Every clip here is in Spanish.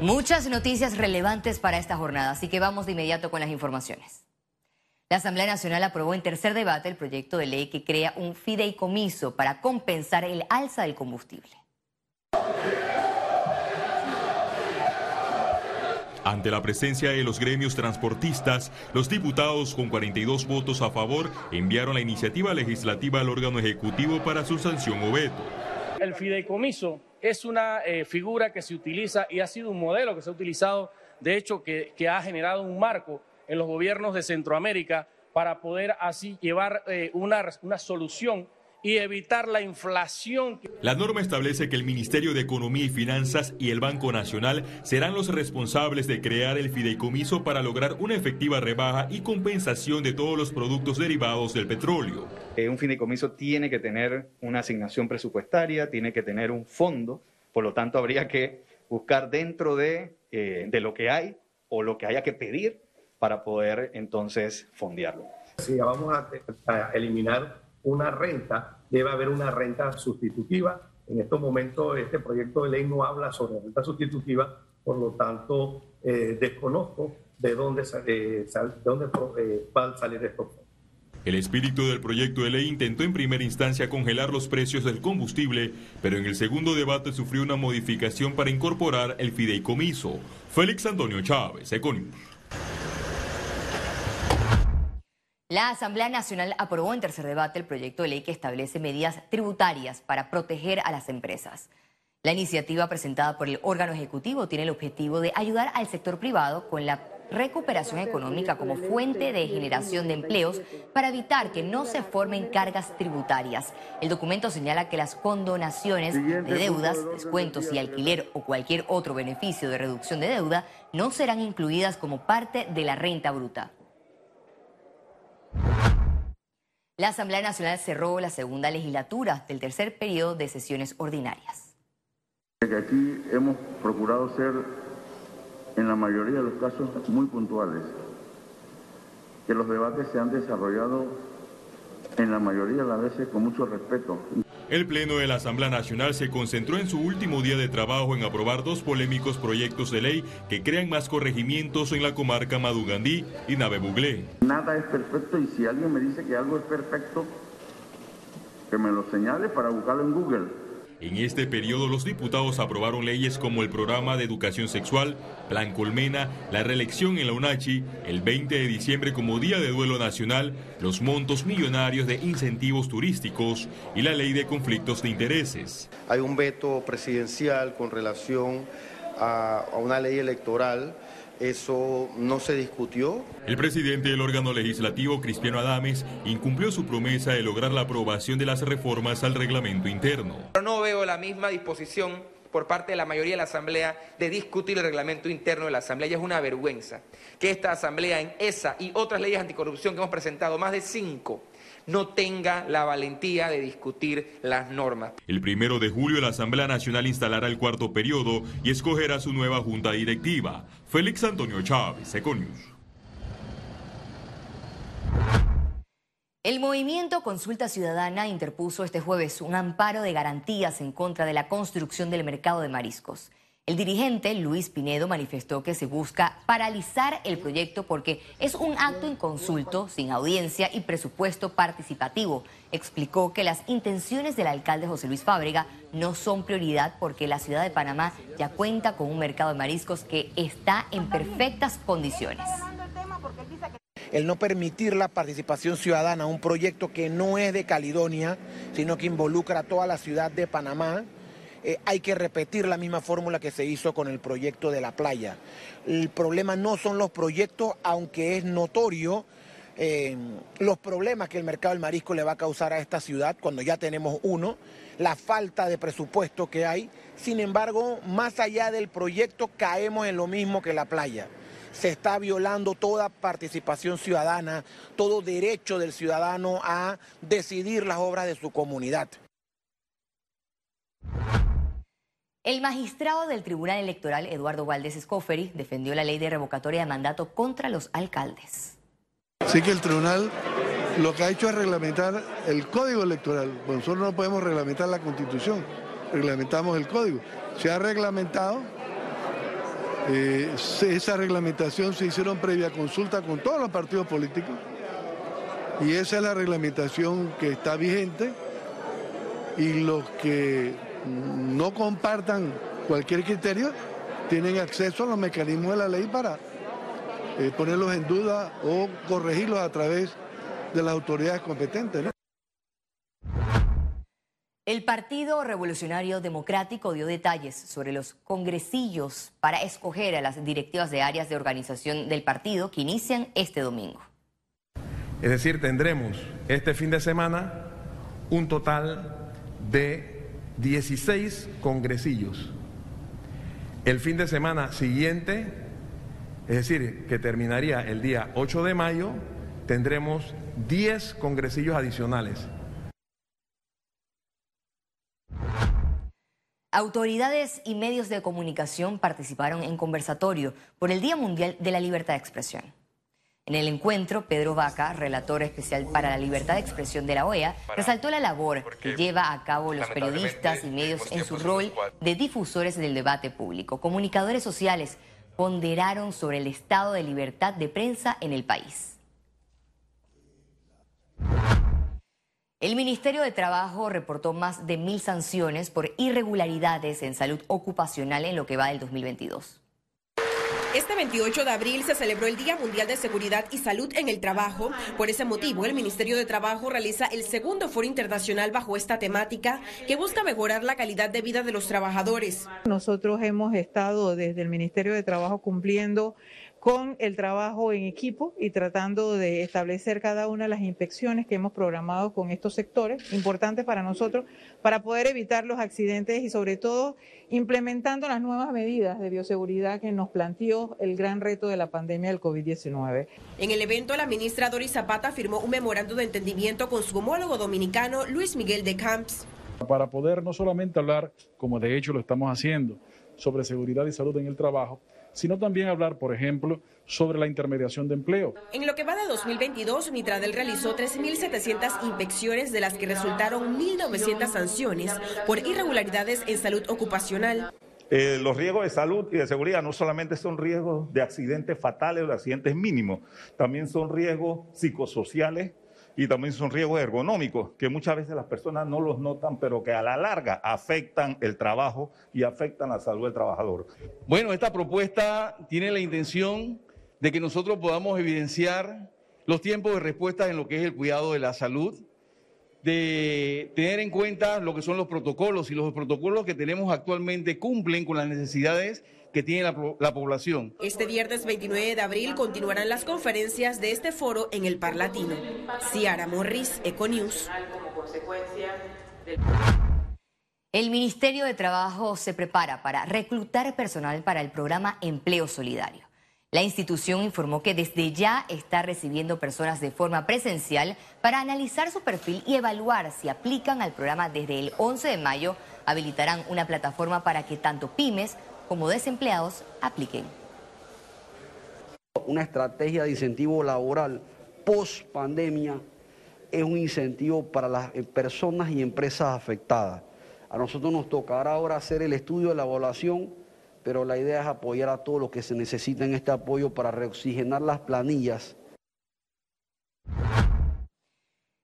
Muchas noticias relevantes para esta jornada, así que vamos de inmediato con las informaciones. La Asamblea Nacional aprobó en tercer debate el proyecto de ley que crea un fideicomiso para compensar el alza del combustible. Ante la presencia de los gremios transportistas, los diputados con 42 votos a favor enviaron la iniciativa legislativa al órgano ejecutivo para su sanción o veto. El fideicomiso es una eh, figura que se utiliza y ha sido un modelo que se ha utilizado, de hecho, que, ha generado un marco en los gobiernos de Centroamérica para poder así llevar eh, una, una solución y evitar la inflación. La norma establece que el Ministerio de Economía y Finanzas y el Banco Nacional serán los responsables de crear el fideicomiso para lograr una efectiva rebaja y compensación de todos los productos derivados del petróleo. Eh, un fideicomiso tiene que tener una asignación presupuestaria, tiene que tener un fondo, por lo tanto habría que buscar dentro de, eh, de lo que hay o lo que haya que pedir para poder entonces fondearlo. Sí, vamos a eliminar una renta, debe haber una renta sustitutiva. En estos momentos este proyecto de ley no habla sobre renta sustitutiva, por lo tanto eh, desconozco de dónde, de dónde eh, va a salir esto. El espíritu del proyecto de ley intentó en primera instancia congelar los precios del combustible, pero en el segundo debate sufrió una modificación para incorporar el fideicomiso. Félix Antonio Chávez, Econius. La Asamblea Nacional aprobó en tercer debate el proyecto de ley que establece medidas tributarias para proteger a las empresas. La iniciativa presentada por el órgano ejecutivo tiene el objetivo de ayudar al sector privado con la recuperación económica como fuente de generación de empleos para evitar que no se formen cargas tributarias. El documento señala que las condonaciones de deudas, descuentos y alquiler o cualquier otro beneficio de reducción de deuda no serán incluidas como parte de la renta bruta. La Asamblea Nacional cerró la segunda legislatura del tercer periodo de sesiones ordinarias. Aquí hemos procurado ser, en la mayoría de los casos, muy puntuales, que los debates se han desarrollado en la mayoría de las veces con mucho respeto. El Pleno de la Asamblea Nacional se concentró en su último día de trabajo en aprobar dos polémicos proyectos de ley que crean más corregimientos en la comarca Madugandí y Navebuglé. Nada es perfecto y si alguien me dice que algo es perfecto, que me lo señale para buscarlo en Google. En este periodo los diputados aprobaron leyes como el programa de educación sexual, Plan Colmena, la reelección en la UNACHI, el 20 de diciembre como Día de Duelo Nacional, los montos millonarios de incentivos turísticos y la ley de conflictos de intereses. Hay un veto presidencial con relación a, a una ley electoral eso no se discutió. El presidente del órgano legislativo, Cristiano Adames, incumplió su promesa de lograr la aprobación de las reformas al reglamento interno. no veo la misma disposición por parte de la mayoría de la Asamblea de discutir el reglamento interno de la Asamblea. Y es una vergüenza que esta Asamblea en esa y otras leyes anticorrupción que hemos presentado, más de cinco, no tenga la valentía de discutir las normas. El primero de julio la Asamblea Nacional instalará el cuarto periodo y escogerá su nueva junta directiva. Félix Antonio Chávez, Econius. El movimiento Consulta Ciudadana interpuso este jueves un amparo de garantías en contra de la construcción del mercado de mariscos. El dirigente Luis Pinedo manifestó que se busca paralizar el proyecto porque es un acto inconsulto, sin audiencia y presupuesto participativo. Explicó que las intenciones del alcalde José Luis Fábrega no son prioridad porque la ciudad de Panamá ya cuenta con un mercado de mariscos que está en perfectas condiciones. El no permitir la participación ciudadana un proyecto que no es de Caledonia, sino que involucra a toda la ciudad de Panamá, eh, hay que repetir la misma fórmula que se hizo con el proyecto de la playa. El problema no son los proyectos, aunque es notorio eh, los problemas que el mercado del marisco le va a causar a esta ciudad cuando ya tenemos uno, la falta de presupuesto que hay. Sin embargo, más allá del proyecto, caemos en lo mismo que la playa. Se está violando toda participación ciudadana, todo derecho del ciudadano a decidir las obras de su comunidad. El magistrado del Tribunal Electoral, Eduardo Valdés Escoferi, defendió la ley de revocatoria de mandato contra los alcaldes. Sí que el tribunal lo que ha hecho es reglamentar el código electoral. nosotros no podemos reglamentar la constitución, reglamentamos el código. Se ha reglamentado Eh, esa reglamentación se hicieron previa consulta con todos los partidos políticos y esa es la reglamentación que está vigente y los que no compartan cualquier criterio tienen acceso a los mecanismos de la ley para eh, ponerlos en duda o corregirlos a través de las autoridades competentes. El Partido Revolucionario Democrático dio detalles sobre los congresillos para escoger a las directivas de áreas de organización del partido que inician este domingo. Es decir, tendremos este fin de semana un total de 16 congresillos. El fin de semana siguiente, es decir, que terminaría el día 8 de mayo, tendremos 10 congresillos adicionales. Autoridades y medios de comunicación participaron en conversatorio por el Día Mundial de la Libertad de Expresión. En el encuentro, Pedro Vaca, relator especial para la libertad de expresión de la OEA, resaltó la labor que lleva a cabo los periodistas y medios en su rol de difusores del debate público. Comunicadores sociales ponderaron sobre el estado de libertad de prensa en el país. El Ministerio de Trabajo reportó más de mil sanciones por irregularidades en salud ocupacional en lo que va del 2022. Este 28 de abril se celebró el Día Mundial de Seguridad y Salud en el Trabajo. Por ese motivo, el Ministerio de Trabajo realiza el segundo foro internacional bajo esta temática que busca mejorar la calidad de vida de los trabajadores. Nosotros hemos estado desde el Ministerio de Trabajo cumpliendo con el trabajo en equipo y tratando de establecer cada una de las inspecciones que hemos programado con estos sectores, importantes para nosotros, para poder evitar los accidentes y sobre todo implementando las nuevas medidas de bioseguridad que nos planteó el gran reto de la pandemia del COVID-19. En el evento, la ministra Doris Zapata firmó un memorando de entendimiento con su homólogo dominicano Luis Miguel de Camps. Para poder no solamente hablar, como de hecho lo estamos haciendo, sobre seguridad y salud en el trabajo, sino también hablar, por ejemplo, sobre la intermediación de empleo. En lo que va de 2022, Mitradel realizó 3.700 inspecciones, de las que resultaron 1.900 sanciones por irregularidades en salud ocupacional. Eh, los riesgos de salud y de seguridad no solamente son riesgos de accidentes fatales o de accidentes mínimos, también son riesgos psicosociales y también son riesgos ergonómicos que muchas veces las personas no los notan, pero que a la larga afectan el trabajo y afectan la salud del trabajador. Bueno, esta propuesta tiene la intención de que nosotros podamos evidenciar los tiempos de respuesta en lo que es el cuidado de la salud, de tener en cuenta lo que son los protocolos y los protocolos que tenemos actualmente cumplen con las necesidades que tiene la, población. Este viernes 29 de abril continuarán las conferencias de este foro en el Parlatino. Ciara Morris, Econews. El Ministerio de Trabajo se prepara para reclutar personal para el programa Empleo Solidario. La institución informó que desde ya está recibiendo personas de forma presencial para analizar su perfil y evaluar si aplican al programa desde el 11 de mayo. Habilitarán una plataforma para que tanto pymes como desempleados apliquen. Una estrategia de incentivo laboral post pandemia es un incentivo para las personas y empresas afectadas. A nosotros nos tocará ahora hacer el estudio de la evaluación, pero la idea es apoyar a todos los que se necesiten este apoyo para reoxigenar las planillas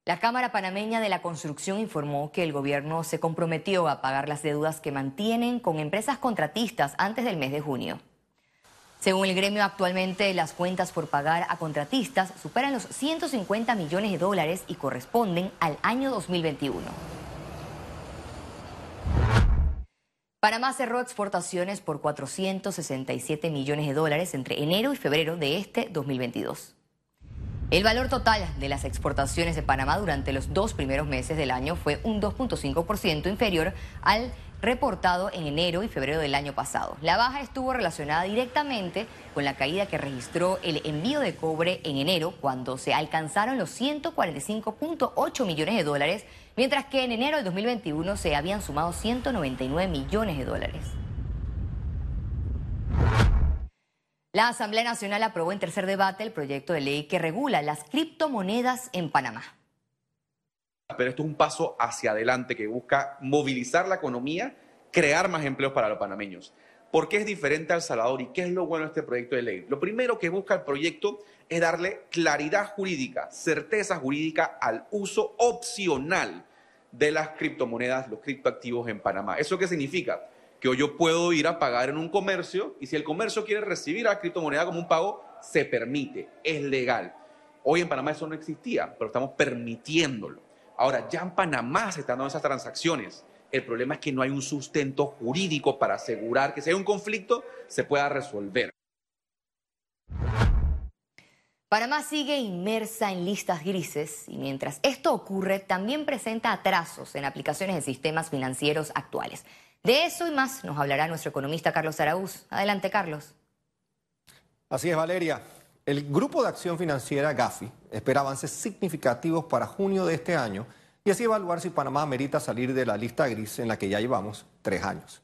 la Cámara Panameña de la Construcción informó que el gobierno se comprometió a pagar las deudas que mantienen con empresas contratistas antes del mes de junio. Según el gremio, actualmente las cuentas por pagar a contratistas superan los 150 millones de dólares y corresponden al año 2021. Panamá cerró exportaciones por 467 millones de dólares entre enero y febrero de este 2022. El valor total de las exportaciones de Panamá durante los dos primeros meses del año fue un 2.5% inferior al reportado en enero y febrero del año pasado. La baja estuvo relacionada directamente con la caída que registró el envío de cobre en enero, cuando se alcanzaron los 145.8 millones de dólares, mientras que en enero de 2021 se habían sumado 199 millones de dólares. La Asamblea Nacional aprobó en tercer debate el proyecto de ley que regula las criptomonedas en Panamá. Pero esto es un paso hacia adelante que busca movilizar la economía, crear más empleos para los panameños. ¿Por qué es diferente al Salvador y qué es lo bueno de este proyecto de ley? Lo primero que busca el proyecto es darle claridad jurídica, certeza jurídica al uso opcional de las criptomonedas, los criptoactivos en Panamá. ¿Eso qué significa? Que hoy yo puedo ir a pagar en un comercio y si el comercio quiere recibir a la criptomoneda como un pago, se permite, es legal. Hoy en Panamá eso no existía, pero estamos permitiéndolo. Ahora, ya en Panamá se están dando esas transacciones. El problema es que no hay un sustento jurídico para asegurar que si hay un conflicto se pueda resolver. Panamá sigue inmersa en listas grises y mientras esto ocurre también presenta atrasos en aplicaciones de sistemas financieros actuales. De eso y más nos hablará nuestro economista Carlos Araúz. Adelante, Carlos. Así es, Valeria. El Grupo de Acción Financiera GAFI espera avances significativos para junio de este año y así evaluar si Panamá merita salir de la lista gris en la que ya llevamos tres años.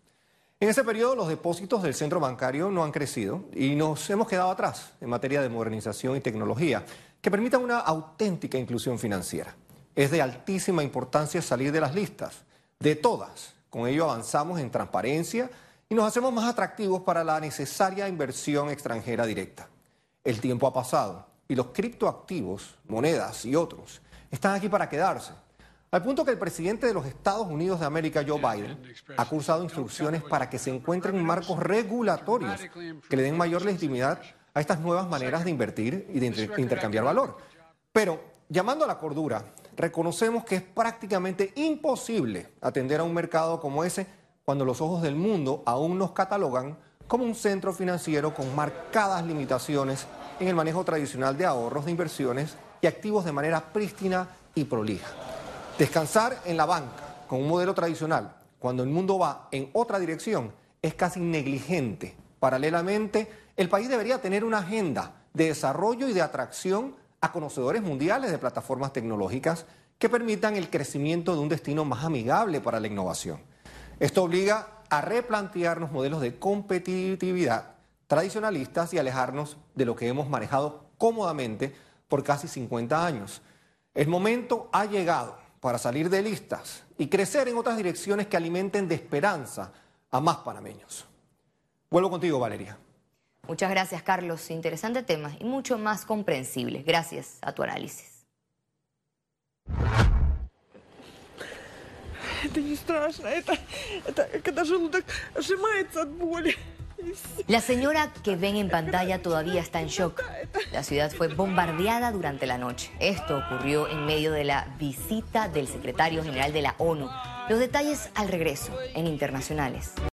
En ese periodo los depósitos del centro bancario no han crecido y nos hemos quedado atrás en materia de modernización y tecnología que permitan una auténtica inclusión financiera. Es de altísima importancia salir de las listas, de todas. Con ello avanzamos en transparencia y nos hacemos más atractivos para la necesaria inversión extranjera directa. El tiempo ha pasado y los criptoactivos, monedas y otros están aquí para quedarse al punto que el presidente de los Estados Unidos de América, Joe Biden, ha cursado instrucciones para que se encuentren marcos regulatorios que le den mayor legitimidad a estas nuevas maneras de invertir y de intercambiar valor. Pero, llamando a la cordura, reconocemos que es prácticamente imposible atender a un mercado como ese cuando los ojos del mundo aún nos catalogan como un centro financiero con marcadas limitaciones en el manejo tradicional de ahorros, de inversiones y activos de manera prístina y prolija. Descansar en la banca con un modelo tradicional, cuando el mundo va en otra dirección, es casi negligente. Paralelamente, el país debería tener una agenda de desarrollo y de atracción a conocedores mundiales de plataformas tecnológicas que permitan el crecimiento de un destino más amigable para la innovación. Esto obliga a replantearnos modelos de competitividad tradicionalistas y alejarnos de lo que hemos manejado cómodamente por casi 50 años. El momento ha llegado para salir de listas y crecer en otras direcciones que alimenten de esperanza a más panameños. Vuelvo contigo, Valeria. Muchas gracias, Carlos. Interesante tema y mucho más comprensible. Gracias a tu análisis. La señora que ven en pantalla todavía está en shock. La ciudad fue bombardeada durante la noche. Esto ocurrió en medio de la visita del secretario general de la ONU. Los detalles al regreso en Internacionales.